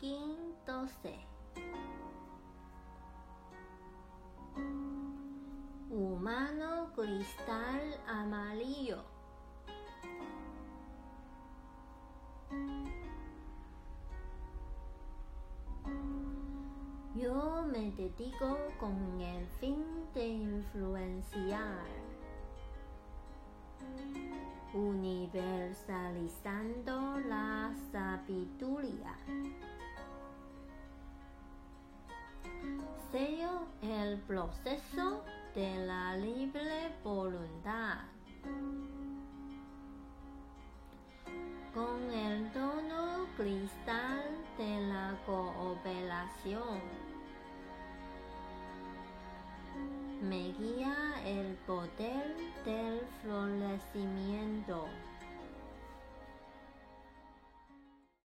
Quinto. Humano cristal amarillo. Yo me dedico con el fin de influenciar, universalizando la sabiduría. El proceso de la libre voluntad. Con el tono cristal de la cooperación. Me guía el poder del florecimiento.